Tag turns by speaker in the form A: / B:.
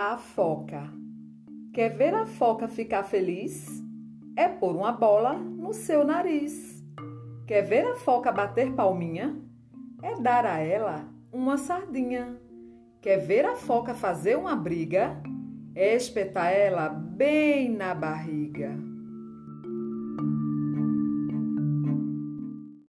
A: A foca. Quer ver a foca ficar feliz? É pôr uma bola no seu nariz. Quer ver a foca bater palminha? É dar a ela uma sardinha. Quer ver a foca fazer uma briga? É espetar ela bem na barriga.